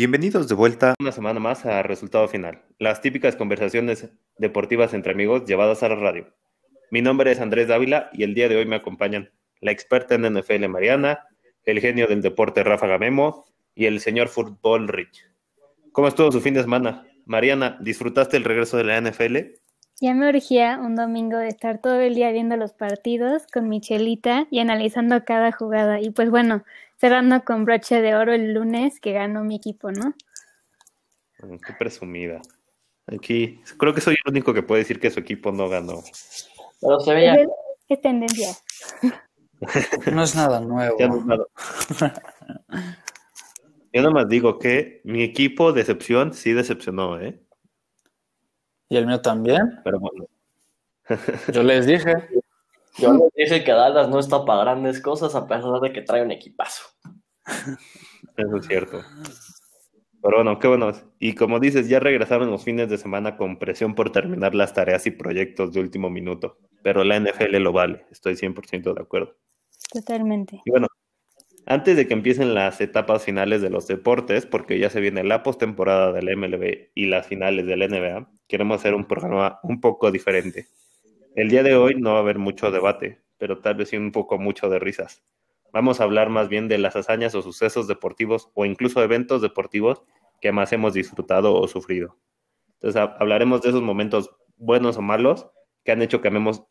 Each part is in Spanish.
Bienvenidos de vuelta una semana más a Resultado Final, las típicas conversaciones deportivas entre amigos llevadas a la radio. Mi nombre es Andrés Dávila y el día de hoy me acompañan la experta en NFL Mariana, el genio del deporte Rafa Gamemo y el señor fútbol Rich. ¿Cómo estuvo su fin de semana? Mariana, ¿disfrutaste el regreso de la NFL? Ya me urgía un domingo de estar todo el día viendo los partidos con Michelita y analizando cada jugada. Y pues bueno, cerrando con broche de oro el lunes que ganó mi equipo, ¿no? Qué presumida. Aquí, creo que soy el único que puede decir que su equipo no ganó. Pero se veía. Es, tendencia. No es nada nuevo. Ya no es nada. Yo nada más digo que mi equipo, decepción, sí decepcionó, ¿eh? Y el mío también. Pero bueno. Yo les dije. Yo les dije que Dallas no está para grandes cosas a pesar de que trae un equipazo. Eso es cierto. Pero bueno, qué bueno. Y como dices, ya regresaron los fines de semana con presión por terminar las tareas y proyectos de último minuto. Pero la NFL lo vale, estoy 100% de acuerdo. Totalmente. Y bueno, antes de que empiecen las etapas finales de los deportes, porque ya se viene la postemporada del MLB y las finales del NBA, queremos hacer un programa un poco diferente. El día de hoy no va a haber mucho debate, pero tal vez sí un poco mucho de risas. Vamos a hablar más bien de las hazañas o sucesos deportivos o incluso eventos deportivos que más hemos disfrutado o sufrido. Entonces hablaremos de esos momentos buenos o malos que han hecho que amemos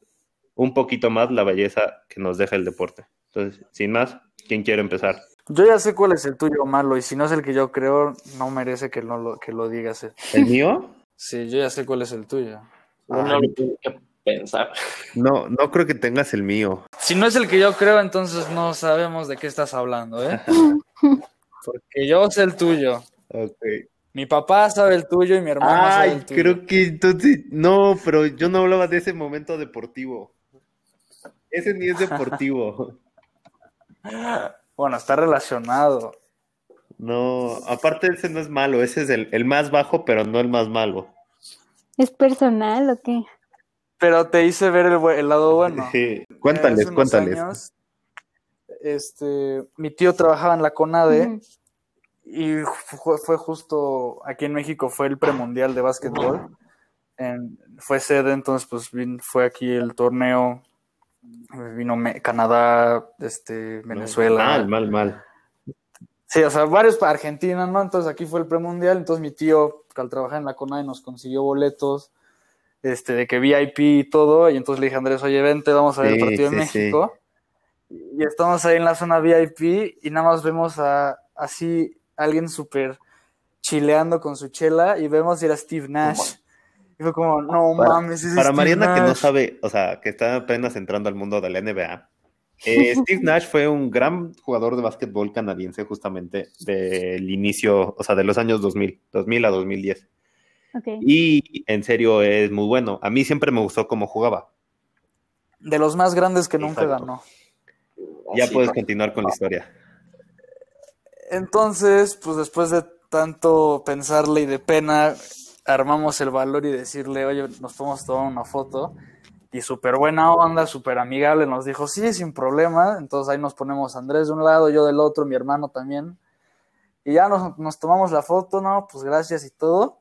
un poquito más la belleza que nos deja el deporte. Entonces, sin más, ¿quién quiere empezar? Yo ya sé cuál es el tuyo malo y si no es el que yo creo, no merece que, no lo, que lo digas. ¿El mío? Sí, yo ya sé cuál es el tuyo. Uno lo tiene que pensar. No, no creo que tengas el mío. Si no es el que yo creo, entonces no sabemos de qué estás hablando, ¿eh? Porque yo sé el tuyo. Ok. Mi papá sabe el tuyo y mi hermano sabe Ay, el tuyo. creo que entonces, no, pero yo no hablaba de ese momento deportivo. Ese ni es deportivo. Bueno, está relacionado. No, aparte ese no es malo, ese es el, el más bajo, pero no el más malo. ¿Es personal o qué? Pero te hice ver el, lado bueno. Sí. Cuéntales, unos cuéntales. años, este, mi tío trabajaba en la CONADE y fue, fue justo aquí en México fue el premundial de básquetbol. En- fue sede, entonces pues fue aquí el torneo. Vino Me- Canadá, este, Venezuela. Mal, mal, mal. Sí, o sea, varios para Argentina, ¿no? Entonces aquí fue el premundial, entonces mi tío, que al trabajar en la CONADE, nos consiguió boletos, este, de que VIP y todo, y entonces le dije a Andrés, oye, vente, vamos a ver Sí, el partido sí, de México. Y estamos ahí en la zona VIP y nada más vemos a así alguien súper chileando con su chela y vemos ir a Steve Nash. Y fue como, no Para- mames, ese Para Steve Mariana que no Nash". sabe, o sea, que está apenas entrando al mundo de la NBA, eh, Steve Nash fue un gran jugador de básquetbol canadiense justamente del inicio, o sea, de los años 2000, 2000 a 2010. Ok. Y en serio es muy bueno. A mí siempre me gustó cómo jugaba. De los más grandes que nunca Exacto. ganó. Ya puedes continuar con la historia. Entonces, pues después de tanto pensarle y de pena, armamos el valor y decirle, oye, nos podemos tomar una foto. Y súper buena onda, súper amigable, nos dijo, sí, sin problema. Entonces ahí nos ponemos Andrés de un lado, yo del otro, mi hermano también. Y ya nos, nos tomamos la foto, ¿no? Pues gracias y todo.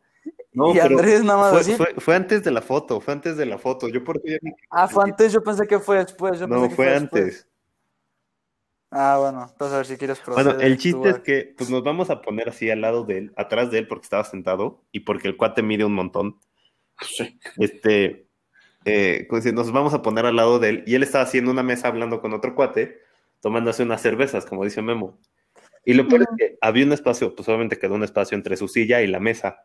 No, y Andrés nada más Fue, así. fue- fue antes de la foto, fue antes de la foto. Yo Ah, fue antes, yo pensé que fue después. Yo No, pensé que fue después. antes. Ah, bueno, entonces a ver si quieres Bueno, proceder el tú, chiste es que pues nos vamos a poner así al lado de él, atrás de él porque estaba sentado y porque el cuate mide un montón. Sí. Este, eh, nos vamos a poner al lado de él y él estaba haciendo una mesa hablando con otro cuate, tomándose unas cervezas, como dice Memo. Y lo peor es que había un espacio, pues obviamente quedó un espacio entre su silla y la mesa.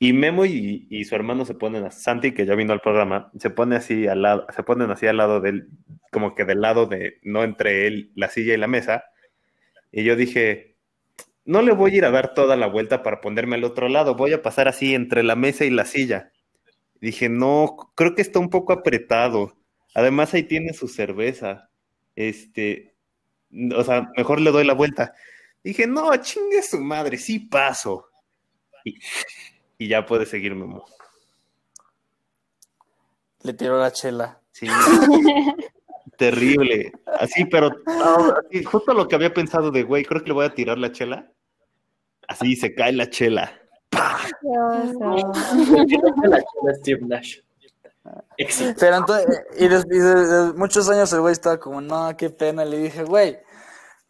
Y Memo y, su hermano se ponen, a, Santi, que ya vino al programa, se pone así al lado, se ponen así al lado de él, como que del lado de, no entre él, la silla y la mesa. Y yo dije, no le voy a ir a dar toda la vuelta para ponerme al otro lado, voy a pasar así entre la mesa y la silla. Dije, no, creo que está un poco apretado. Además, ahí tiene su cerveza. Este, o sea, mejor le doy la vuelta. Dije, no, chingue su madre, sí paso. Y, y ya puede seguir, Memo. Le tiró la chela. Sí. Terrible. Así, pero no, así, justo lo que había pensado de, güey, creo que le voy a tirar la chela. Así se cae la chela. Steve Nash. Pero entonces, y, des- y de- de muchos años el güey estaba como, no, qué pena. Le dije, güey,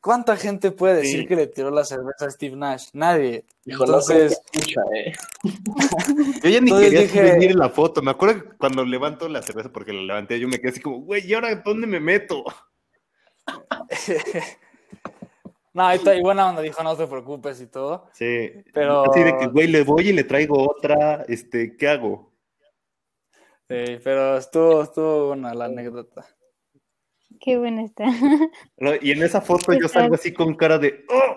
¿cuánta gente puede decir Sí. que le tiró la cerveza a Steve Nash? Nadie. Dijo, no Entonces, escucha, eh. Yo ya ni Entonces quería dije- subir la foto. Me acuerdo que cuando levanto la cerveza, porque la levanté, yo me quedé así como, güey, ¿y ahora dónde me meto? no, ahí está, y buena onda, dijo, no te preocupes y todo. Sí. Pero- Así de que, güey, le voy y le traigo otra, este, ¿qué hago? Sí, pero estuvo, estuvo buena la anécdota. Qué buena está. Y en esa foto yo salgo así con cara de, ¡oh!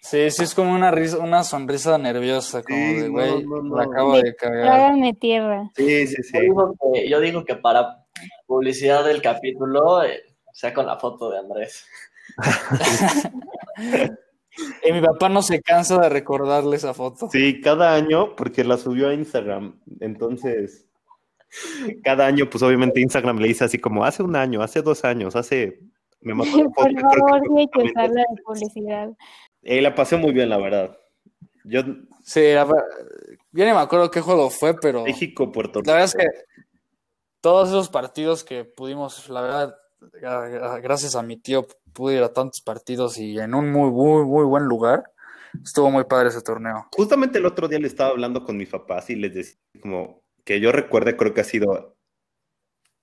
Sí, sí, es como una risa, una sonrisa nerviosa, como Sí, de, güey, no, no. la acabo de cagar. Trágame tierra. Sí, sí, Yo sí. digo que, yo digo que para publicidad del capítulo eh, sea con la foto de Andrés. Y mi papá no se cansa de recordarle esa foto. Sí, cada año, porque la subió a Instagram. Entonces, cada año, pues obviamente Instagram le dice así como, hace un año, hace dos años, hace... Me la Por que favor, hay que justamente usarla así. de publicidad. Eh, la pasé muy bien, la verdad. Yo, Sí, la yo ni me acuerdo qué juego fue, pero México, Puerto Rico. la verdad es que todos esos partidos que pudimos, la verdad, gra- gracias a mi tío, pude ir a tantos partidos y en un muy, muy, muy buen lugar. Estuvo muy padre ese torneo. Justamente el otro día le estaba hablando con mis papás y les decía como que yo recuerde, creo que ha sido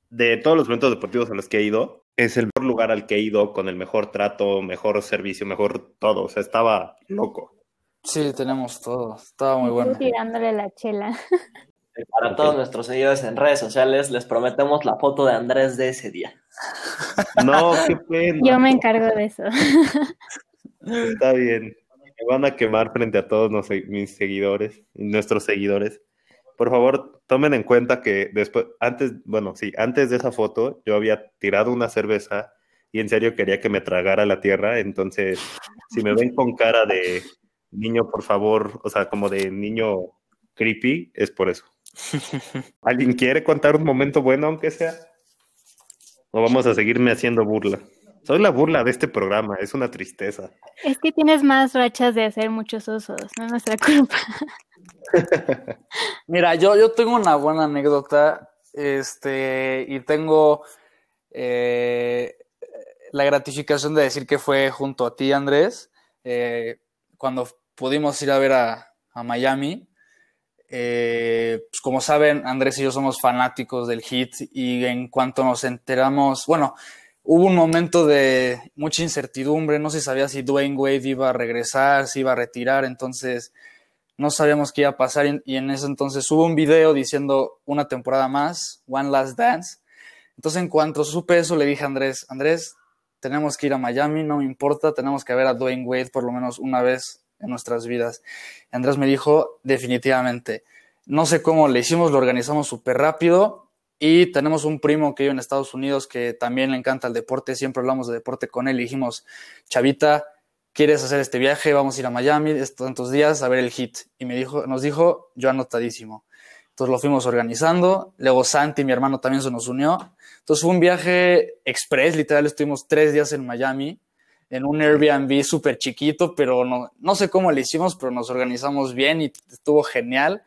de todos los eventos deportivos a los que he ido, es el mejor lugar al que he ido con el mejor trato, mejor servicio, mejor todo. O sea, estaba loco. Sí, tenemos todo. Estaba muy bueno. tirándole la chela. Para todos nuestros seguidores en redes sociales, les prometemos la foto de Andrés de ese día. No, qué pena. Yo me encargo de eso. Está bien. Me van a quemar frente a todos mis seguidores y nuestros seguidores. Por favor, tomen en cuenta que después, antes, bueno, sí, antes de esa foto, yo había tirado una cerveza y en serio quería que me tragara la tierra. Entonces, si me ven con cara de niño, por favor, o sea, como de niño creepy, es por eso. ¿Alguien quiere contar un momento bueno, aunque sea? ¿O vamos a seguirme haciendo burla? Soy la burla de este programa, es una tristeza. Es que tienes más rachas de hacer muchos usos, no es nuestra culpa. Mira, yo, yo tengo una buena anécdota, este, y tengo eh, la gratificación de decir que fue junto a ti, Andrés, eh, cuando pudimos ir a ver a, a Miami. Eh, pues como saben, Andrés y yo somos fanáticos del hit y en cuanto nos enteramos, bueno, hubo un momento de mucha incertidumbre, no se sabía si Dwayne Wade iba a regresar, si iba a retirar, entonces no sabíamos qué iba a pasar y, en ese entonces hubo un video diciendo una temporada más, One Last Dance. Entonces en cuanto supe eso le dije a Andrés, Andrés, tenemos que ir a Miami, no me importa, tenemos que ver a Dwayne Wade por lo menos una vez en nuestras vidas. Andrés me dijo, definitivamente, no sé cómo le hicimos, lo organizamos súper rápido y tenemos un primo que vive en Estados Unidos que también le encanta el deporte, siempre hablamos de deporte con él y dijimos, Chavita, ¿quieres hacer este viaje? Vamos a ir a Miami tantos días a ver el hit. Y me dijo, nos dijo, yo anotadísimo. Entonces lo fuimos organizando. Luego Santi, mi hermano, también se nos unió. Entonces fue un viaje express, literal, estuvimos tres días en Miami, en un Airbnb súper chiquito, pero no, no sé cómo le hicimos, pero nos organizamos bien y estuvo genial.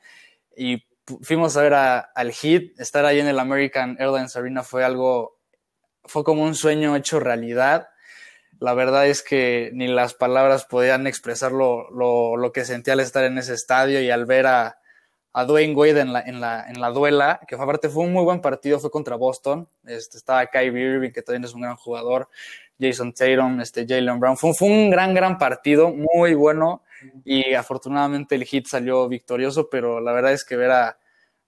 Y fuimos a ver al hit, estar ahí en el American Airlines Arena fue algo, fue como un sueño hecho realidad la verdad es que ni las palabras podían expresar lo, lo, lo, que sentí al estar en ese estadio y al ver a, a Dwayne Wade en la, en, la, en la duela, que fue, aparte fue un muy buen partido, fue contra Boston, este, estaba Kyrie Irving, que también es un gran jugador, Jason Tatum, este, Jalen Brown, fue, fue un gran, gran partido, muy bueno, y afortunadamente el hit salió victorioso, pero la verdad es que ver a,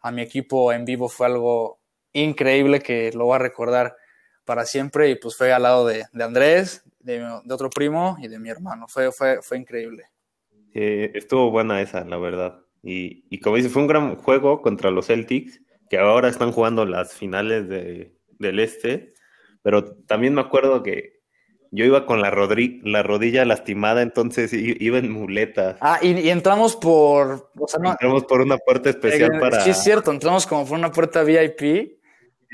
a mi equipo en vivo fue algo increíble que lo voy a recordar para siempre y pues fue al lado de, de Andrés, de, de, otro primo y de mi hermano. Fue, fue, fue increíble. Eh, estuvo buena esa, la verdad. Y, y, como dice, fue un gran juego contra los Celtics, que ahora están jugando las finales de, del Este. Pero también me acuerdo que yo iba con la, rodri la rodilla lastimada, entonces iba en muletas. Ah, y, y entramos por. O sea, no, entramos por una puerta especial eh, para. Sí, es cierto, entramos como por una puerta VIP.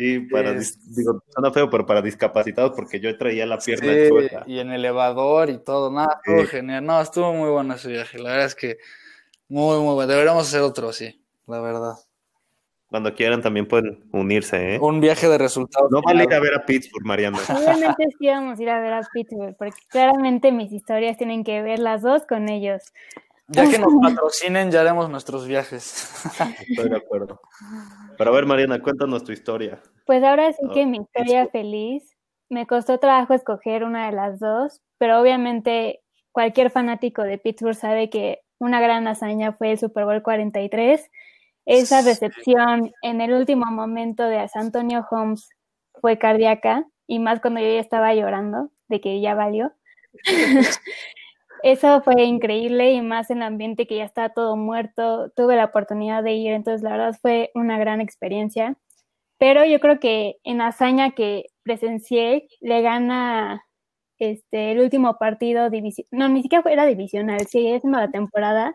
Sí, para, Es- digo, suena feo, pero para discapacitados, porque yo traía la pierna Sí, chueca. y en elevador y todo, nada, estuvo Sí. genial. No, estuvo muy bueno ese viaje. La verdad es que muy, muy bueno. Deberíamos hacer otro, sí, la verdad. Cuando quieran también pueden unirse, ¿eh? Un viaje de resultados. No vale ir a ver a Pittsburgh, Mariana. Obviamente sí íbamos a ir a ver a Pittsburgh, porque claramente mis historias tienen que ver las dos con ellos. Ya que nos patrocinen, ya haremos nuestros viajes. Estoy de acuerdo. Pero a ver, Mariana, cuéntanos tu historia. Pues ahora sí Ah, que mi historia feliz, me costó trabajo escoger una de las dos, pero obviamente cualquier fanático de Pittsburgh sabe que una gran hazaña fue el Super Bowl 43. Esa recepción en el último momento de Antonio Holmes fue cardíaca, y más cuando yo ya estaba llorando de que ya valió. Eso fue increíble y más en el ambiente que ya estaba todo muerto. Tuve la oportunidad de ir, entonces la verdad fue una gran experiencia. Pero yo creo que en hazaña que presencié, le gana este, el último partido no, ni siquiera era divisional, sí, es la temporada,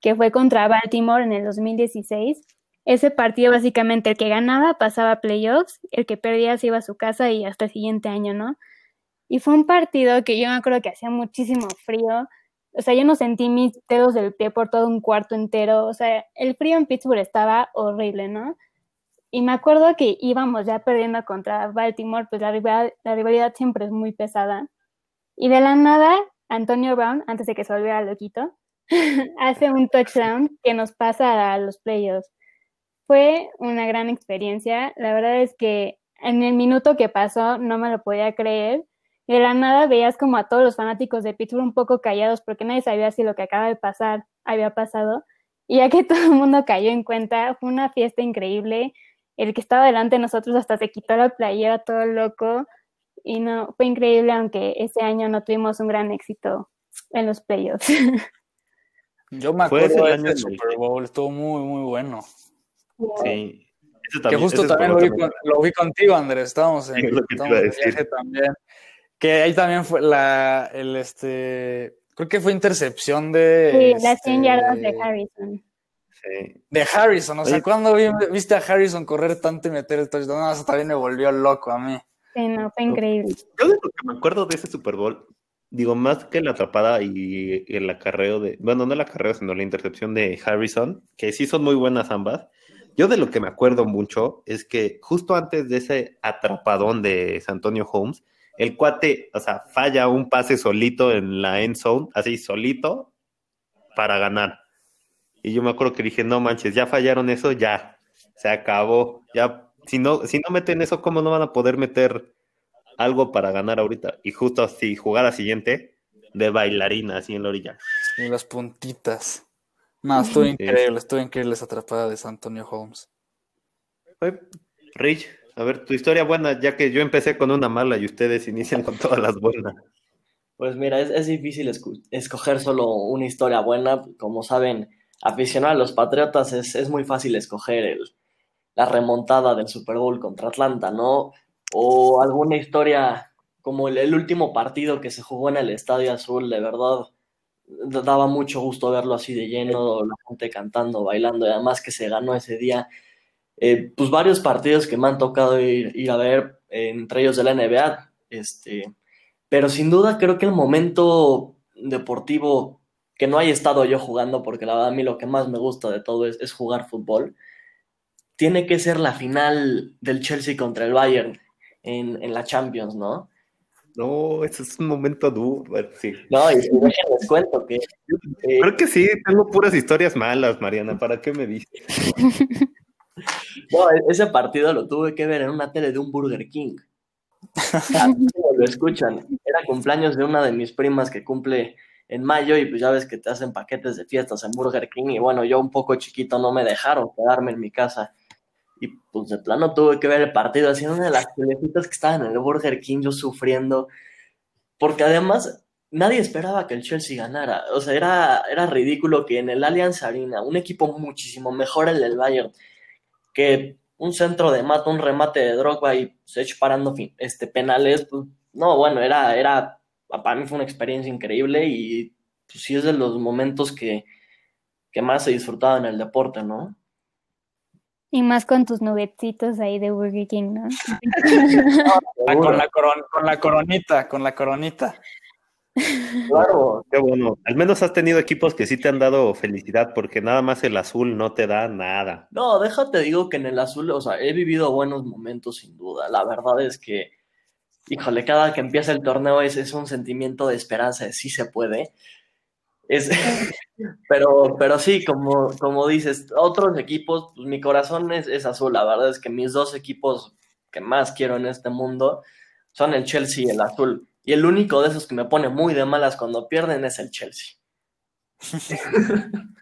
que fue contra Baltimore en el 2016. Ese partido básicamente el que ganaba pasaba a playoffs, el que perdía se iba a su casa y hasta el siguiente año, ¿no? Y fue un partido que yo me acuerdo que hacía muchísimo frío. O sea, yo no sentí mis dedos del pie por todo un cuarto entero. O sea, el frío en Pittsburgh estaba horrible, ¿no? Y me acuerdo que íbamos ya perdiendo contra Baltimore, pues la rivalidad, la rivalidad siempre es muy pesada. Y de la nada, Antonio Brown, antes de que se volviera loquito, hace un touchdown que nos pasa a los playoffs. Fue una gran experiencia. La verdad es que en el minuto que pasó no me lo podía creer. De la nada veías como a todos los fanáticos de Pittsburgh un poco callados porque nadie sabía si lo que acaba de pasar había pasado. Y ya que todo el mundo cayó en cuenta, fue una fiesta increíble. El que estaba delante de nosotros hasta se quitó la playera todo loco. Y no, fue increíble, aunque ese año no tuvimos un gran éxito en los playoffs. Yo me Fue ese acuerdo de el año ese en el Super Bowl, estuvo muy, muy bueno. Sí. Ese Que también, justo ese también lo vi, con- lo vi contigo, Andrés. Estábamos en, es estábamos de decir. viaje también. Que ahí también fue la, el este, creo que fue intercepción de, Sí, las 100 yardas de este, Harrison. Sí. de Harrison. O sea, Oye. ¿cuándo vi- viste a Harrison correr tanto y meter el touchdown? No, eso también me volvió loco a mí. Sí, no, fue increíble. Yo de lo que me acuerdo de ese Super Bowl, digo, más que la atrapada y el acarreo de, bueno, no el acarreo, sino la intercepción de Harrison, que sí son muy buenas ambas. Yo de lo que me acuerdo mucho es que justo antes de ese atrapadón de San Antonio Holmes, el cuate, o sea, falla un pase solito en la end zone, así solito, para ganar. Y yo me acuerdo que dije, no manches, ya fallaron eso, ya, se acabó. Ya, si no, si no meten eso, ¿cómo no van a poder meter algo para ganar ahorita? Y justo así, jugada siguiente, de bailarina, así en la orilla. Y las puntitas. No, estuvo increíble, estuvo increíble esa atrapada de San Antonio Holmes. Rich, a ver, tu historia buena, ya que yo empecé con una mala y ustedes inician con todas las buenas. Pues mira, es, difícil escoger solo una historia buena. Como saben, aficionado a los Patriotas es, es muy fácil escoger el, la remontada del Super Bowl contra Atlanta, ¿no? O alguna historia como el, el último partido que se jugó en el Estadio Azul, de verdad, daba mucho gusto verlo así de lleno, la gente cantando, bailando, y además que se ganó ese día. Eh, pues varios partidos que me han tocado ir, ir a ver, eh, entre ellos de la NBA, este, pero sin duda creo que el momento deportivo que no haya estado yo jugando, porque la verdad a mí lo que más me gusta de todo es, es jugar fútbol, tiene que ser la final del Chelsea contra el Bayern en, en la Champions, ¿no? No, ese es un momento duro, sí. No, y, déjenles cuento que eh, Creo que sí, tengo puras historias malas, Mariana, ¿para qué me dices? no, e- ese partido lo tuve que ver en una tele de un Burger King. Lo escuchan. Era cumpleaños de una de mis primas que cumple en mayo y pues ya ves que te hacen paquetes de fiestas en Burger King y bueno, yo un poco chiquito no me dejaron quedarme en mi casa y pues de plano tuve que ver el partido así en una de las telecitas que estaban en el Burger King yo sufriendo porque además nadie esperaba que el Chelsea ganara, o sea, era, era ridículo que en el Allianz Arena, un equipo muchísimo mejor el del Bayern, que un centro de mata, un remate de Drogba y se eche parando fin- este, penales, pues, no, bueno, era, era, para mí fue una experiencia increíble y pues, sí es de los momentos que, que más he disfrutado en el deporte, ¿no? Y más con tus nuggetitos ahí de Burger King, ¿no? Ah, con, la coron- con la coronita, con la coronita. Claro. Qué bueno. Al menos has tenido equipos que sí te han dado felicidad, porque nada más el azul no te da nada. No, déjate, digo que en el azul, o sea, he vivido buenos momentos sin duda. La verdad es que, híjole, cada que empieza el torneo es, es un sentimiento de esperanza, de sí se puede. Es, pero, pero sí, como, como dices, otros equipos, pues mi corazón es, es azul. La verdad es que mis dos equipos que más quiero en este mundo son el Chelsea y el azul. Y el único de esos que me pone muy de malas cuando pierden es el Chelsea.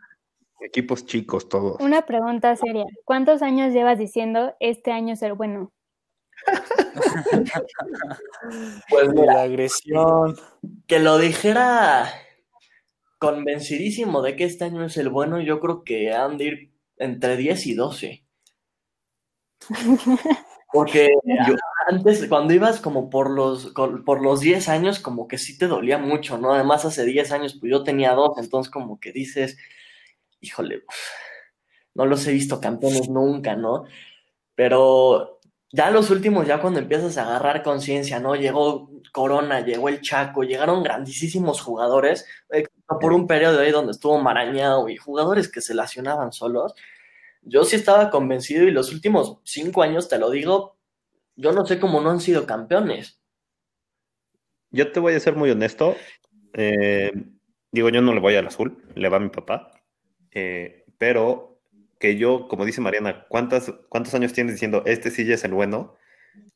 Equipos chicos todos. Una pregunta seria. ¿Cuántos años llevas diciendo este año es el bueno? Pues mira, La agresión. que lo dijera convencidísimo de que este año es el bueno, yo creo que han de ir entre 10 y 12. Porque Yo- antes, cuando ibas como por los, por los 10 años, como que sí te dolía mucho, ¿no? Además, hace 10 años, pues yo tenía dos, entonces como que dices, híjole, no los he visto campeones nunca, ¿no? Pero ya los últimos, ya cuando empiezas a agarrar conciencia, ¿no? Llegó Corona, llegó el Chaco, llegaron grandísimos jugadores, por un periodo ahí donde estuvo Marañao y jugadores que se lesionaban solos. Yo sí estaba convencido y los últimos cinco años, te lo digo, yo no sé cómo no han sido campeones. Yo te voy a ser muy honesto. eh, digo, yo no le voy al azul, le va a mi papá. eh, pero que yo, como dice Mariana, ¿cuántas, ¿cuántos años tienes diciendo este sí ya es el bueno?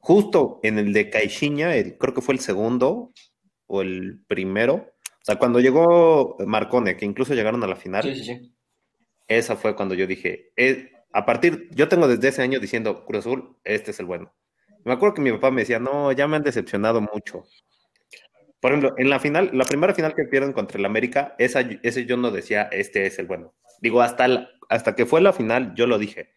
Justo en el de Caixinha, el- creo que fue el segundo o el primero. O sea, cuando llegó Marcone, que incluso llegaron a la final, Sí, sí, sí. esa fue cuando yo dije, eh, a partir, yo tengo desde ese año diciendo, Cruz Azul, este es el bueno. Me acuerdo que mi papá me decía, no, ya me han decepcionado mucho. Por ejemplo, en la final, la primera final que pierden contra el América, esa, ese yo no decía, este es el bueno. Digo, hasta, la- hasta que fue la final, yo lo dije.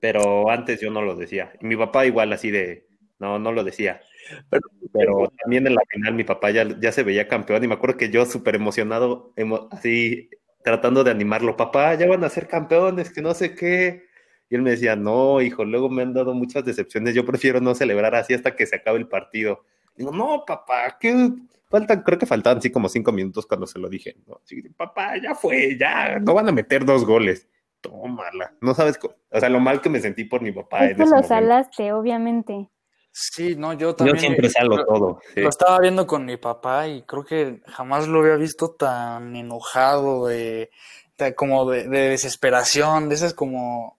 Pero antes yo no lo decía. Y mi papá igual así de, no, no lo decía. Pero- Pero también en la final mi papá ya, ya se veía campeón y me acuerdo que yo súper emocionado, emo- así tratando de animarlo, papá, ya van a ser campeones, que no sé qué. Y él me decía, no, hijo, luego me han dado muchas decepciones, yo prefiero no celebrar así hasta que se acabe el partido. Digo, no, papá, ¿qué? Faltan, creo que faltaban así como cinco minutos cuando se lo dije. ¿no? Así, papá, ya fue, ya, no van a meter dos goles. Tómala. No sabes, o sea, lo mal que me sentí por mi papá. Es en que ese lo momento. salaste, obviamente. Sí, no, yo Yo también. siempre salgo lo, todo. sí. lo estaba viendo con mi papá y creo que jamás lo había visto tan enojado, de, de- como de, de desesperación, de esas como,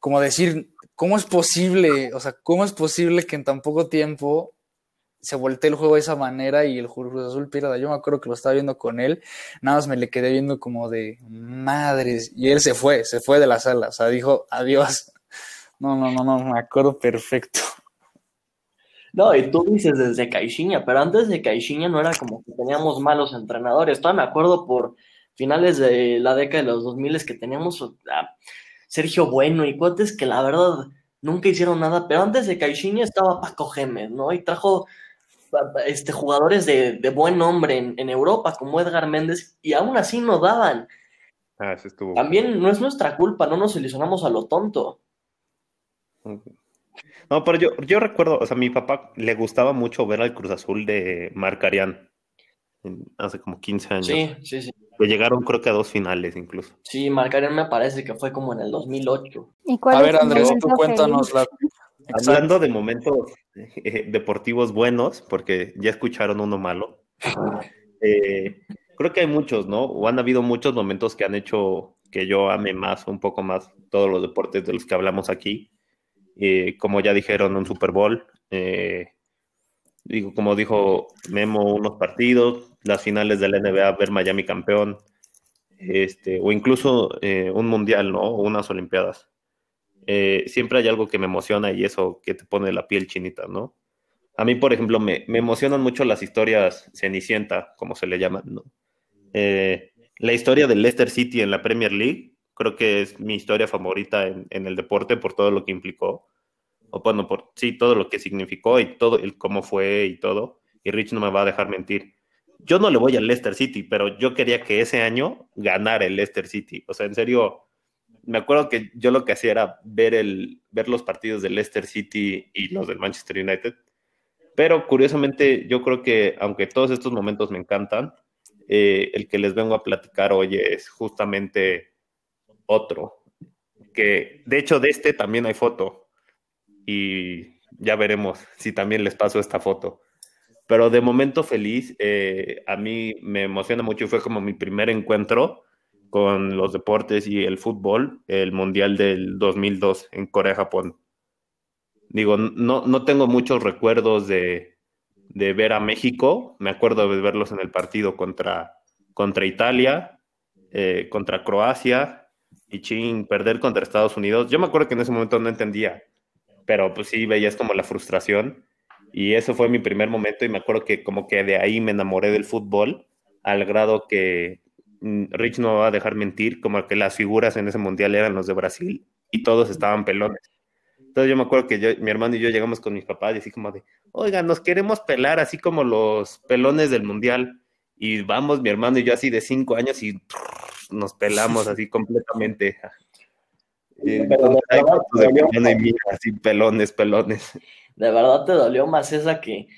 como decir, ¿cómo es posible? O sea, ¿cómo es posible que en tan poco tiempo se voltee el juego de esa manera y el Cruz Azul pierda? Yo me acuerdo que lo estaba viendo con él, nada más me le quedé viendo como de madres, y él se fue, se fue de la sala, o sea, dijo adiós. No, no, no, no, me acuerdo perfecto. No, y tú dices desde Caixinha, pero antes de Caixinha no era como que teníamos malos entrenadores. Todavía me acuerdo por finales de la década de los 2000 que teníamos Sergio Bueno y cuates que la verdad nunca hicieron nada, pero antes de Caixinha estaba Paco Gémez, ¿no? Y trajo este, jugadores de, de buen nombre en, en Europa, como Edgar Méndez, y aún así no daban. Ah, eso estuvo. También no es nuestra culpa, no nos ilusionamos a lo tonto. No, pero yo, yo recuerdo, o sea, a mi papá le gustaba mucho ver al Cruz Azul de Marcarián hace como 15 años. Sí, sí, sí. Que llegaron creo que a dos finales incluso. Sí, Marcarén me parece que fue como en el 2008. ¿Y cuál A ver, Andrés, tú cuéntanos la. Hablando de momentos eh, deportivos buenos, porque ya escucharon uno malo, eh, creo que hay muchos, ¿no? O han habido muchos momentos que han hecho que yo ame más, un poco más, todos los deportes de los que hablamos aquí. Eh, como ya dijeron, un Super Bowl. eh, digo, como dijo Memo, unos partidos, las finales de la NBA, ver Miami campeón, este, o incluso eh, un mundial, ¿no? O unas Olimpiadas. Eh, siempre hay algo que me emociona y eso que te pone la piel chinita, ¿no? A mí, por ejemplo, me, me emocionan mucho las historias Cenicienta, como se le llaman, ¿no? Eh, la historia del Leicester City en la Premier League, creo que es mi historia favorita en, en el deporte por todo lo que implicó, o bueno, por sí, todo lo que significó y todo el cómo fue y todo, y Rich no me va a dejar mentir. Yo no le voy al Leicester City, pero yo quería que ese año ganara el Leicester City. O sea, en serio, me acuerdo que yo lo que hacía era ver, el, ver los partidos del Leicester City y los del Manchester United. Pero curiosamente, yo creo que aunque todos estos momentos me encantan, eh, el que les vengo a platicar hoy es justamente otro. Que de hecho, de este también hay foto. Y ya veremos si también les paso esta foto. Pero de momento feliz, eh, a mí me emociona mucho y fue como mi primer encuentro con los deportes y el fútbol, el Mundial del 2002 en Corea, Japón. Digo, no, no tengo muchos recuerdos de, de ver a México, me acuerdo de verlos en el partido contra, contra Italia, eh, contra Croacia y ching, perder contra Estados Unidos. Yo me acuerdo que en ese momento no entendía, pero pues sí veías como la frustración y eso fue mi primer momento y me acuerdo que como que de ahí me enamoré del fútbol al grado que Mm, Rich no va a dejar mentir, como que las figuras en ese mundial eran los de Brasil y todos estaban pelones. Entonces yo me acuerdo que yo, mi hermano y yo llegamos con mis papás y así como de, oiga, nos queremos pelar así como los pelones del mundial. Y vamos, mi hermano y yo así de cinco años y nos pelamos así completamente. Así pelones, pelones. De verdad te dolió más esa que,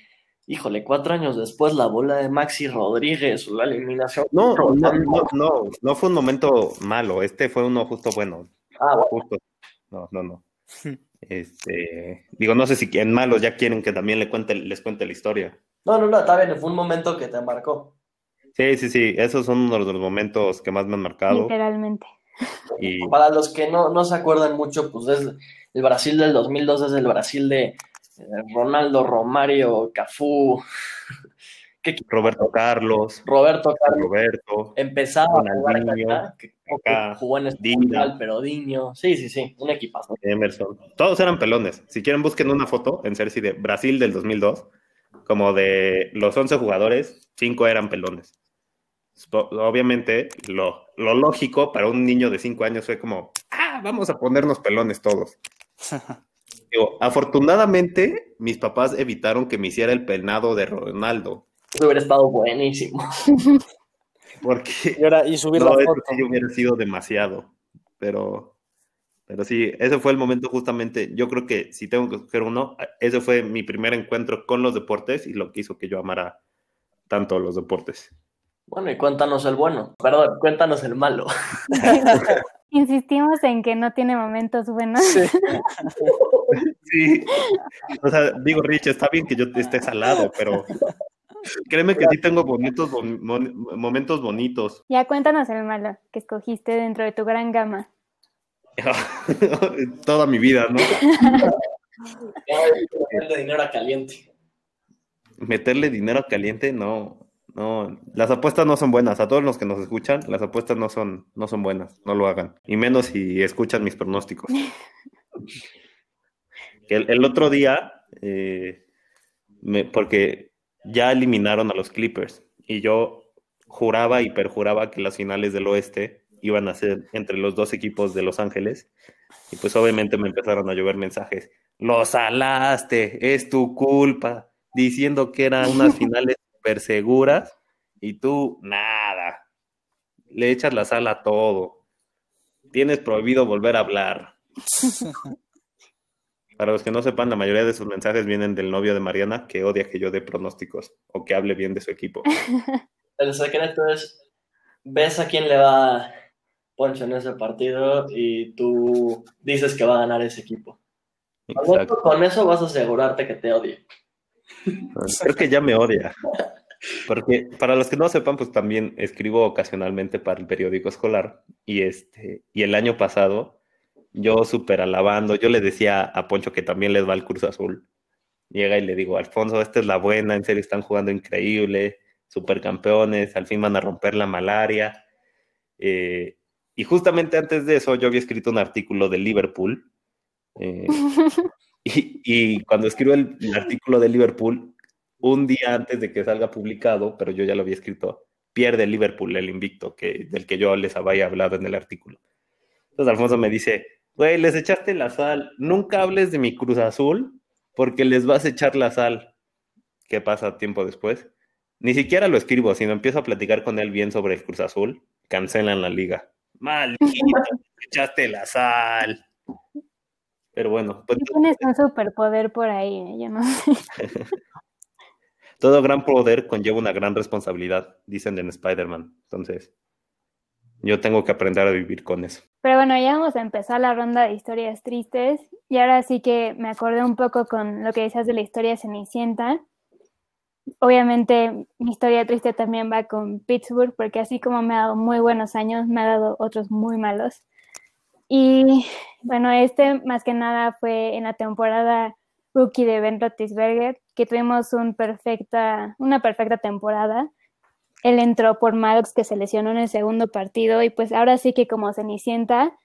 híjole, cuatro años después la bola de Maxi Rodríguez, la eliminación. No, no, no, no, no fue un momento malo, este fue uno justo bueno. Ah, bueno. Justo. No, no, no. Este, digo, no sé si en malos ya quieren que también le cuente, les cuente la historia. No, no, no, está bien, fue un momento que te marcó. Sí, sí, sí, esos son uno de los momentos que más me han marcado. Literalmente. Y Para los que no, no se acuerdan mucho, pues es el Brasil del 2002 es el Brasil de eh, Ronaldo, Romario, Cafú, ¿qué- Roberto Carlos, Roberto Carlos. Roberto, Empezaba a jugar Ronaldinho, acá, que acá, jugó en. Español, pero Diño. Sí, sí, sí, un equipazo. Emerson, todos eran pelones. Si quieren, busquen una foto en Cersei de Brasil del 2002, como de los 11 jugadores, 5 eran pelones. Obviamente, lo, lo lógico para un niño de 5 años fue como, ah, vamos a ponernos pelones todos. Digo, afortunadamente, mis papás evitaron que me hiciera el peinado de Ronaldo, Eso hubiera estado buenísimo. porque Y ahora, y subir no, la eso foto. sí hubiera sido demasiado. Pero, pero sí, ese fue el momento justamente. Yo creo que si tengo que escoger uno, ese fue mi primer encuentro con los deportes y lo que hizo que yo amara tanto los deportes. Bueno, y cuéntanos el bueno. Perdón, cuéntanos el malo. Insistimos en que no tiene momentos buenos. Sí. Sí. O sea, digo, Rich, está bien que yo esté salado, pero créeme que sí tengo bonitos, bon- momentos bonitos. Ya cuéntanos el malo que escogiste dentro de tu gran gama. Toda mi vida, ¿no? de dinero a caliente. Meterle dinero caliente, no. No, las apuestas no son buenas. A todos los que nos escuchan, las apuestas no son, no son buenas. No lo hagan. Y menos si escuchan mis pronósticos. El, el otro día, eh, me- porque ya eliminaron a los Clippers y yo juraba y perjuraba que las finales del oeste iban a ser entre los dos equipos de Los Ángeles. Y pues obviamente me empezaron a llover mensajes. Los salaste, es tu culpa, diciendo que eran unas finales súper seguras y tú nada. Le echas la sal a todo. Tienes prohibido volver a hablar. Para los que no sepan, la mayoría de sus mensajes vienen del novio de Mariana, que odia que yo dé pronósticos o que hable bien de su equipo. El secreto es, ves a quién le va Poncho en ese partido y tú dices que va a ganar ese equipo. Con eso- Exacto. Con eso vas a asegurarte que te odie. Creo que ya me odia. Porque para los que no sepan, pues también escribo ocasionalmente para el periódico escolar. Y este, y el año pasado, yo súper alabando, yo le decía a Poncho que también les va el Cruz Azul. Llega y le digo, Alfonso, esta es la buena, en serio están jugando increíble, supercampeones, al fin van a romper la malaria. Eh, y justamente antes de eso, yo había escrito un artículo de Liverpool. eh, y, cuando escribo el, el artículo de Liverpool, un día antes de que salga publicado, pero yo ya lo había escrito, pierde Liverpool el invicto que, del que yo les había hablado en el artículo. Entonces Alfonso me dice, güey, les echaste la sal, nunca hables de mi Cruz Azul porque les vas a echar la sal. ¿Qué pasa tiempo después? Ni siquiera lo escribo, sino empiezo a platicar con él bien sobre el Cruz Azul, cancelan la liga. Maldito, echaste la sal. Pero bueno, pues, tienes un superpoder por ahí, ¿eh? yo no sé. todo gran poder conlleva una gran responsabilidad, dicen en Spider-Man. Entonces, yo tengo que aprender a vivir con eso. Pero bueno, ya vamos a empezar la ronda de historias tristes. Y ahora sí que me acordé un poco con lo que decías de la historia Cenicienta. Obviamente mi historia triste también va con Pittsburgh, porque así como me ha dado muy buenos años, me ha dado otros muy malos. Y bueno, este más que nada fue en la temporada rookie de Ben Roethlisberger, que tuvimos un perfecta, una perfecta temporada. Él entró por Maddox que se lesionó en el segundo partido y pues ahora sí que como Cenicienta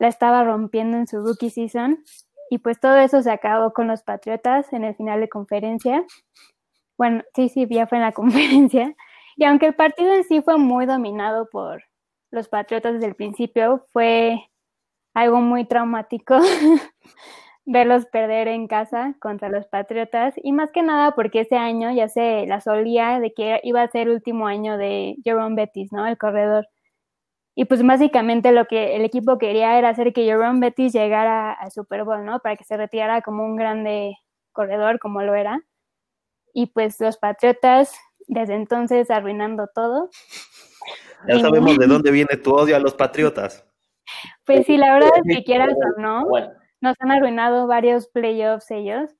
la estaba rompiendo en su rookie season y pues todo eso se acabó con los Patriotas en el final de conferencia. Bueno, sí, sí, ya fue en la conferencia. Y aunque el partido en sí fue muy dominado por los Patriotas desde el principio, fue algo muy traumático verlos perder en casa contra los Patriotas y más que nada porque ese año ya se la solía de que iba a ser el último año de Jerome Bettis, ¿no? El corredor. Y pues básicamente lo que el equipo quería era hacer que Jerome Bettis llegara al Super Bowl, ¿no? Para que se retirara como un grande corredor como lo era. Y pues los Patriotas desde entonces arruinando todo. Ya sabemos de dónde viene tu odio a los Patriotas. Pues sí, la verdad es que quieras o no, nos han arruinado varios playoffs ellos,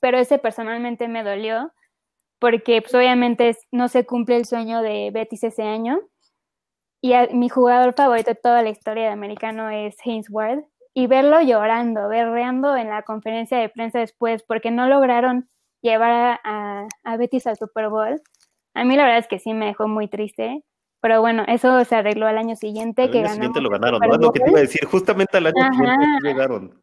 pero ese personalmente me dolió porque pues, obviamente no se cumple el sueño de Betis ese año. Y mi jugador favorito de toda la historia de americano es Haynes Ward. Y verlo llorando, berreando en la conferencia de prensa después porque no lograron llevar a, a Betis al Super Bowl, a mí la verdad es que sí me dejó muy triste. Pero bueno, eso se arregló al año siguiente. Al que año siguiente lo ganaron, ¿no? Es lo que te iba a decir, justamente al año siguiente llegaron.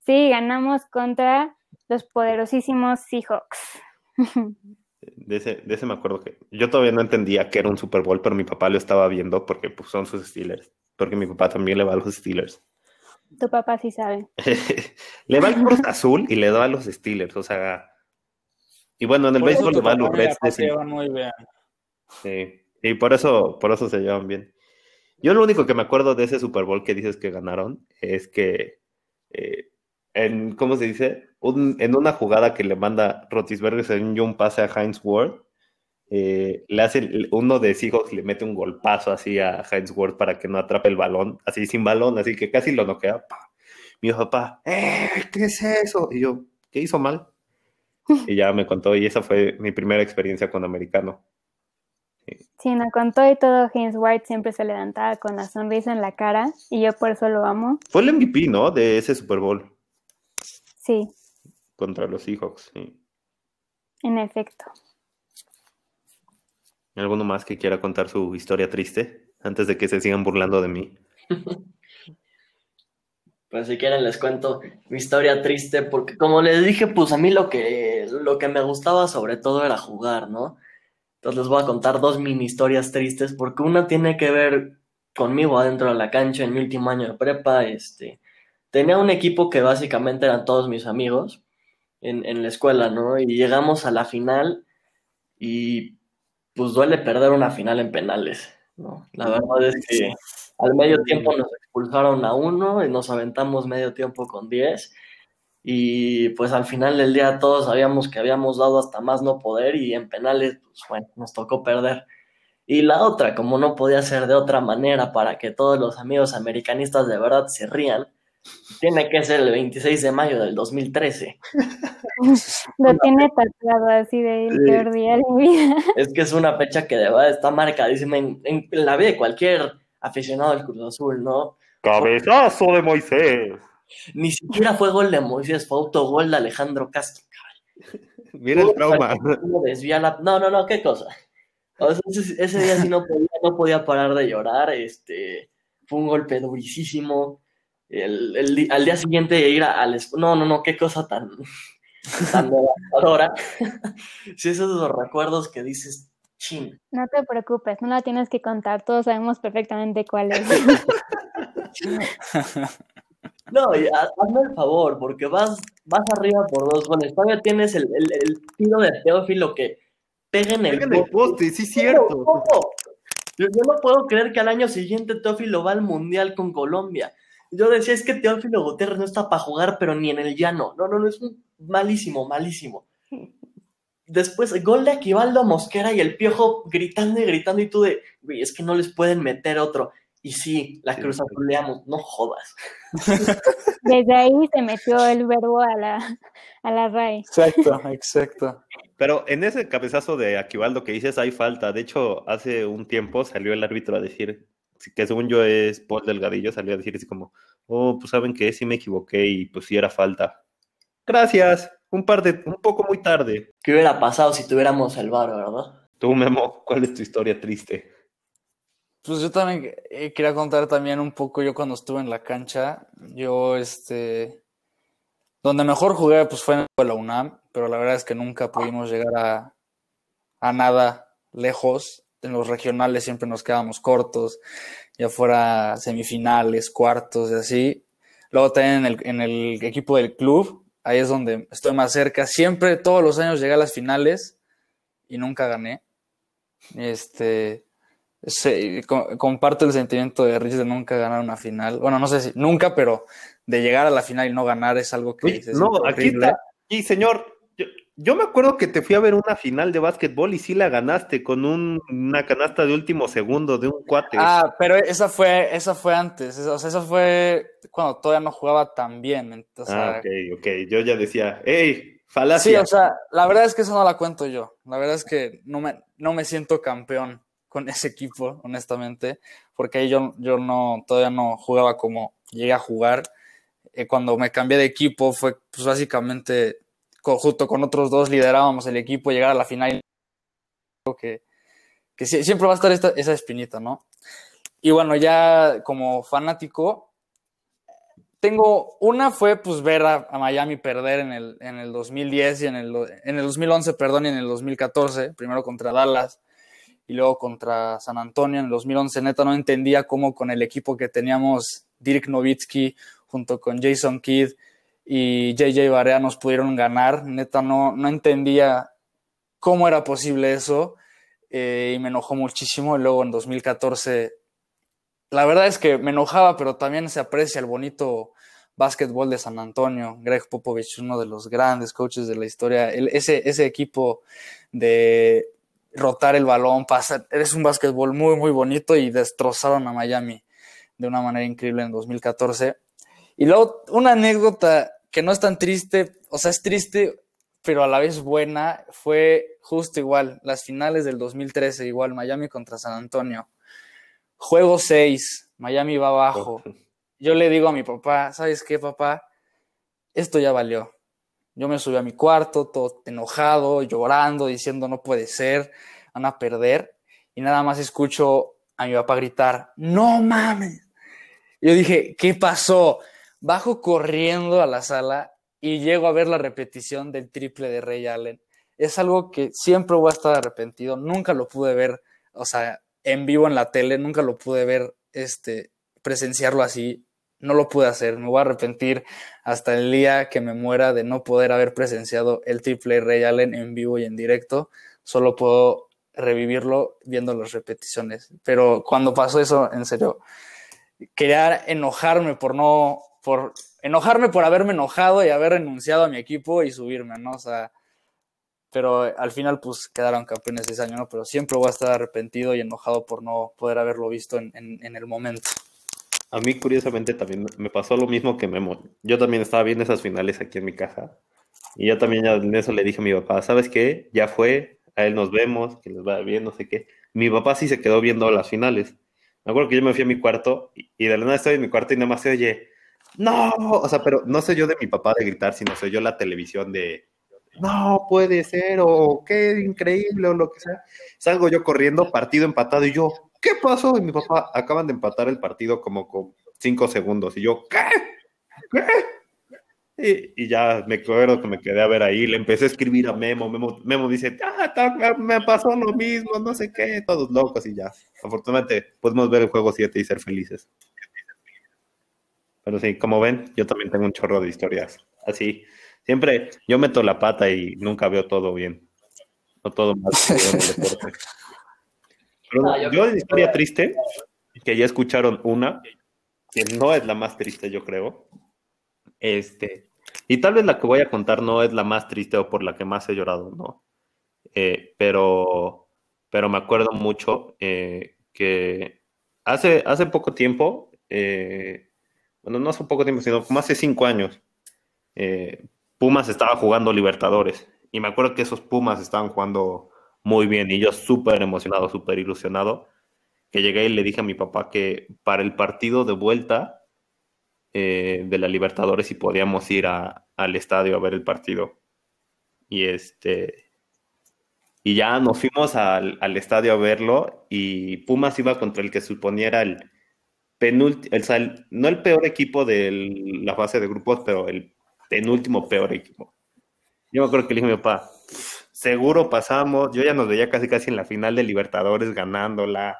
Sí, ganamos contra los poderosísimos Seahawks. De ese, de ese me acuerdo que yo todavía no entendía que era un Super Bowl, pero mi papá lo estaba viendo porque pues, son sus Steelers. Porque mi papá también le va a los Steelers. Tu papá sí sabe. le va al Cruz Azul y le da a los Steelers, o sea. Y bueno, en el béisbol le va a los Reds. Muy bien. Sí. Y por eso, por eso se llevan bien. Yo lo único que me acuerdo de ese Super Bowl que dices que ganaron es que, eh, en, ¿cómo se dice? en una jugada que le manda Rotisberger, según yo, un pase a Heinz Ward, eh, le hace uno de Seahawks le mete un golpazo así a Heinz Ward para que no atrape el balón, así sin balón, así que casi lo noquea. Mi papá, ¡eh! ¿Qué es eso? Y yo, ¿qué hizo mal? Y ya me contó, y esa fue mi primera experiencia con americano. Sí, no, con todo y todo, James White siempre se levantaba con la sonrisa en la cara y yo por eso lo amo. Fue el MVP, ¿no? De ese Super Bowl. Sí. Contra los Seahawks, sí. En efecto. ¿Alguno más que quiera contar su historia triste antes de que se sigan burlando de mí? Pues si quieren les cuento mi historia triste porque como les dije, pues a mí lo que, lo que me gustaba sobre todo era jugar, ¿no? Entonces les voy a contar dos mini historias tristes porque una tiene que ver conmigo adentro de la cancha en mi último año de prepa. Este, tenía un equipo que básicamente eran todos mis amigos en, en la escuela, ¿no? Y llegamos a la final y pues duele perder una final en penales, ¿no? La verdad es que al medio tiempo nos expulsaron a uno y nos aventamos medio tiempo con diez y pues al final del día todos sabíamos que habíamos dado hasta más no poder y en penales, pues bueno, nos tocó perder. Y la otra, como no podía ser de otra manera para que todos los amigos americanistas de verdad se rían, tiene que ser el 26 de mayo del 2013. Lo tiene tatuado así de el peor día de mi vida. Es que es una fecha que de verdad está marcadísima en, en la vida de cualquier aficionado del Cruz Azul, ¿no? Cabezazo de Moisés. Ni siquiera fue gol de Moisés, fue autogol de Alejandro Castro. Mira el trauma. No, no, no, qué cosa. ese, día sí no podía, no podía parar de llorar. Este, fue un golpe durísimo. El, al día siguiente ir al... No, no, no, qué cosa tan, tan devastadora. sí, esos son los recuerdos que dices, chin. No te preocupes, no la tienes que contar, todos sabemos perfectamente cuál es. No, hazme el favor, porque vas, vas arriba por dos goles. Todavía tienes el, el, tiro de Teófilo que pega en el, pega en el poste. sí, cierto. Yo, yo no puedo creer que al año siguiente Teófilo va al Mundial con Colombia. Yo decía, es que Teófilo Gutiérrez no está para jugar, pero ni en el llano. No, no, no, es un malísimo, malísimo. Después, gol de Aquivaldo Mosquera y el piojo gritando y gritando, y tú de, güey, es que no les pueden meter otro. Y sí, la Sí, cruz azuleamos, no jodas. Desde ahí se metió el verbo a la, a la RAE. Exacto, exacto. Pero en ese cabezazo de Aquivaldo que dices hay falta. De hecho, hace un tiempo salió el árbitro a decir que según yo es Paul Delgadillo, salió a decir así como, oh, pues saben que sí me equivoqué y pues sí era falta. Gracias. Un par de, un poco muy tarde. ¿Qué hubiera pasado si tuviéramos el VAR, verdad? Tú, Memo, ¿cuál es tu historia triste? Pues yo también eh, quería contar también un poco yo cuando estuve en la cancha. Yo, este, donde mejor jugué pues fue en la UNAM, pero la verdad es que nunca pudimos llegar a, a nada lejos. En los regionales siempre nos quedábamos cortos, ya fuera semifinales, cuartos y así. Luego también en el, en el equipo del club, ahí es donde estoy más cerca. Siempre, todos los años llegué a las finales y nunca gané. Este, Sí, co- comparto el sentimiento de Rich de nunca ganar una final. Bueno, no sé si nunca, pero de llegar a la final y no ganar es algo que Uy, dices, no, "Es aquí horrible". está. Y señor, yo, yo me acuerdo que te fui a ver una final de básquetbol y sí la ganaste con un- una canasta de último segundo de un cuate. Ah, pero esa fue, esa fue antes. esa- o sea, esa fue cuando todavía no jugaba tan bien. Entonces, Ah, ok, ok. Yo ya decía, hey, sí, falacia. o sea, la verdad es que eso no la cuento yo. La verdad es que no me, no me siento campeón con ese equipo, honestamente, porque ahí yo, yo no, todavía no jugaba como llegué a jugar. Eh, cuando me cambié de equipo fue pues básicamente junto con otros dos liderábamos el equipo, llegar a la final. Que, que siempre va a estar esta- esa espinita, ¿no? Y bueno, ya como fanático, tengo una fue pues ver a, a Miami perder en el, en el 2010 y en el, en el 2011, perdón, y en el 2014, primero contra Dallas y luego contra San Antonio en el 2011. Neta, no entendía cómo con el equipo que teníamos, Dirk Nowitzki junto con Jason Kidd y JJ Barea nos pudieron ganar. Neta, no, no entendía cómo era posible eso eh, y me enojó muchísimo. Y luego en 2014, la verdad es que me enojaba, pero también se aprecia el bonito básquetbol de San Antonio. Greg Popovich, uno de los grandes coaches de la historia. Ese, ese equipo de rotar el balón, pasar, es un básquetbol muy, muy bonito y destrozaron a Miami de una manera increíble en 2014. Y luego una anécdota que no es tan triste, o sea, es triste, pero a la vez buena, fue justo igual, las finales del 2013, igual, Miami contra San Antonio. Juego 6, Miami va abajo. Yo le digo a mi papá, ¿sabes qué, papá? Esto ya valió. Yo me subí a mi cuarto, todo enojado, llorando, diciendo no puede ser, van a perder. Y nada más escucho a mi papá gritar, no mames. Yo dije, ¿qué pasó? Bajo corriendo a la sala y llego a ver la repetición del triple de Ray Allen. Es algo que siempre voy a estar arrepentido. Nunca lo pude ver, o sea, en vivo en la tele, nunca lo pude ver, este, presenciarlo así. No lo pude hacer. Me voy a arrepentir hasta el día que me muera de no poder haber presenciado el triple Ray Allen en vivo y en directo. Solo puedo revivirlo viendo las repeticiones. Pero cuando pasó eso, en serio, quería enojarme por no, por enojarme por haberme enojado y haber renunciado a mi equipo y subirme, ¿no? O sea, pero al final pues quedaron campeones ese año, ¿no? Pero siempre voy a estar arrepentido y enojado por no poder haberlo visto en, en, en el momento. A mí, curiosamente, también me pasó lo mismo que Memo. Yo también estaba viendo esas finales aquí en mi casa. Y yo también ya en eso le dije a mi papá, ¿sabes qué? Ya fue, a él nos vemos, que les vaya bien, no sé qué. Mi papá sí se quedó viendo las finales. Me acuerdo que yo me fui a mi cuarto y, y de la nada estoy en mi cuarto y nada más se oye, no, o sea, pero no soy yo de mi papá de gritar, sino soy yo la televisión de, no puede ser, o qué increíble, o lo que sea. Salgo yo corriendo, partido empatado, y yo, ¿qué pasó? Y mi papá, acaban de empatar el partido como con cinco segundos, y yo, ¿qué? ¿Qué? Y, y ya me acuerdo que me quedé a ver ahí, le empecé a escribir a Memo, Memo, Memo dice, ah, ta- me pasó lo mismo, no sé qué, todos locos y ya. Afortunadamente podemos ver el juego 7 y ser felices. Pero sí, como ven, yo también tengo un chorro de historias. Así, siempre yo meto la pata y nunca veo todo bien. No todo mal deporte. Pero yo yo, que- historia triste, que ya escucharon una, que no es la más triste, yo creo. Este, y tal vez la que voy a contar no es la más triste o por la que más he llorado, ¿no? Eh, pero, pero me acuerdo mucho eh, que hace, hace poco tiempo, eh, bueno, no hace poco tiempo, sino como hace cinco años, Pumas estaba jugando Libertadores. Y me acuerdo que esos Pumas estaban jugando muy bien y yo súper emocionado, súper ilusionado, que llegué y le dije a mi papá que para el partido de vuelta eh, de la Libertadores si podíamos ir a- al estadio a ver el partido. Y este y ya nos fuimos al, al estadio a verlo y Pumas iba contra el que suponiera el penúltimo, no el peor equipo de la fase de grupos, pero el penúltimo peor equipo. Yo me acuerdo que le dije a mi papá, seguro pasamos, yo ya nos veía casi casi en la final de Libertadores ganándola,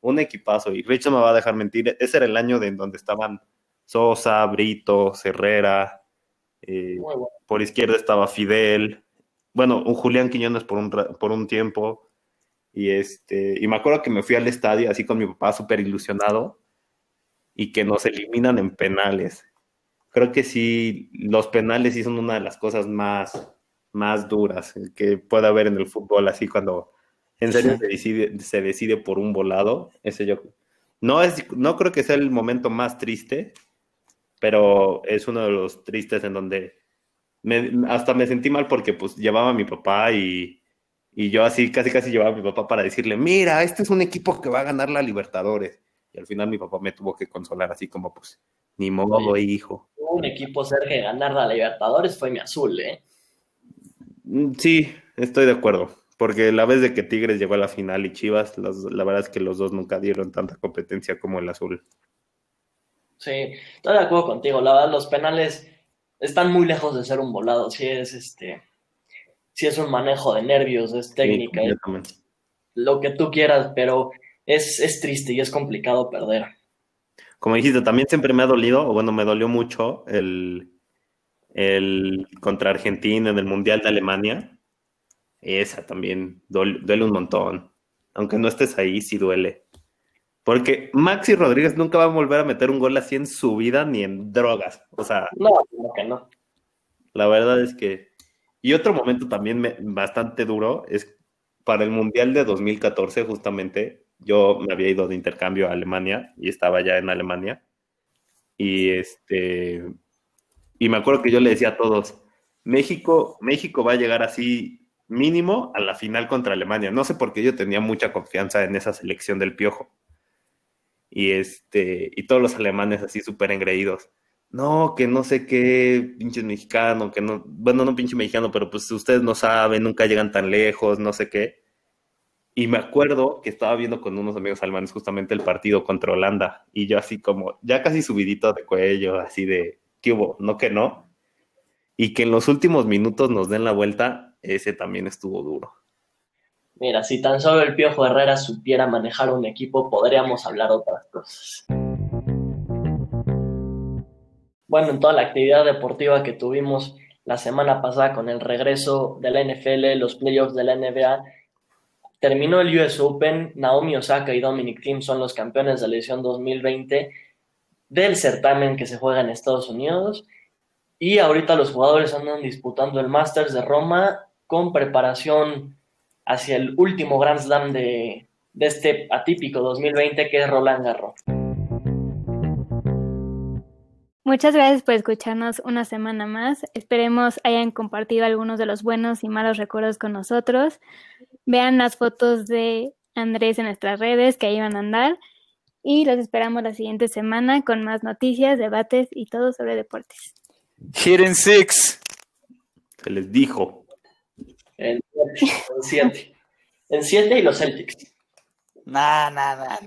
un equipazo, y Rich no me va a dejar mentir, ese era el año de en donde estaban Sosa, Brito, Herrera, eh, bueno. por izquierda estaba Fidel, bueno, un Julián Quiñones por un, por un tiempo, y este, y me acuerdo que me fui al estadio así con mi papá súper ilusionado, y que nos eliminan en penales. Creo que sí, los penales sí son una de las cosas más, más duras que puede haber en el fútbol, así cuando en serio se decide, se decide por un volado. Ese yo no es, no creo que sea el momento más triste, pero es uno de los tristes en donde me- hasta me sentí mal porque pues llevaba a mi papá y, y yo así casi casi llevaba a mi papá para decirle, mira, este es un equipo que va a ganar la Libertadores. Y al final mi papá me tuvo que consolar así como pues, ni modo, hijo. Un equipo cerca de ganar la Libertadores fue mi azul, ¿eh? Mm, Sí, estoy de acuerdo. Porque la vez de que Tigres llegó a la final y Chivas, los- la verdad es que los dos nunca dieron tanta competencia como el azul. Sí, estoy de acuerdo contigo. La verdad, los penales están muy lejos de ser un volado. Sí es este, sí es un manejo de nervios, es técnica, Sí, es lo que tú quieras, pero es, es triste y es complicado perder. Como dijiste, también siempre me ha dolido, o bueno, me dolió mucho el, el contra Argentina en el Mundial de Alemania. Esa también duele, duele un montón. Aunque no estés ahí, sí duele. Porque Maxi Rodríguez nunca va a volver a meter un gol así en su vida ni en drogas. O sea, No, como que no. la verdad es que... Y otro momento también me- bastante duro es para el Mundial de 2014, justamente, yo me había ido de intercambio a Alemania y estaba ya en Alemania. Y este... Y me acuerdo que yo le decía a todos, México, México va a llegar así mínimo a la final contra Alemania. No sé por qué yo tenía mucha confianza en esa selección del Piojo. Y este, y todos los alemanes así súper engreídos. No, que no sé qué, pinches mexicano, que no, bueno, no pinche mexicano, pero pues ustedes no saben, nunca llegan tan lejos, no sé qué. Y me acuerdo que estaba viendo con unos amigos alemanes justamente el partido contra Holanda, y yo así como, ya casi subidito de cuello, así de, ¿qué hubo? No que no. Y que en los últimos minutos nos den la vuelta, ese también estuvo duro. Mira, si tan solo el Piojo Herrera supiera manejar un equipo, podríamos hablar otras cosas. Bueno, en toda la actividad deportiva que tuvimos la semana pasada con el regreso de la NFL, los playoffs de la NBA, terminó el US Open, Naomi Osaka y Dominic Thiem son los campeones de la edición 2020 del certamen que se juega en Estados Unidos. Y ahorita los jugadores andan disputando el Masters de Roma con preparación hacia el último Grand Slam de, de este atípico 2020 que es Roland Garros. Muchas gracias por escucharnos una semana más. Esperemos hayan compartido algunos de los buenos y malos recuerdos con nosotros. Vean las fotos de Andrés en nuestras redes que ahí van a andar y los esperamos la siguiente semana con más noticias, debates y todo sobre deportes. Hidden Six. Se les dijo. En 7. En 7 y los Celtics. Nah, nah.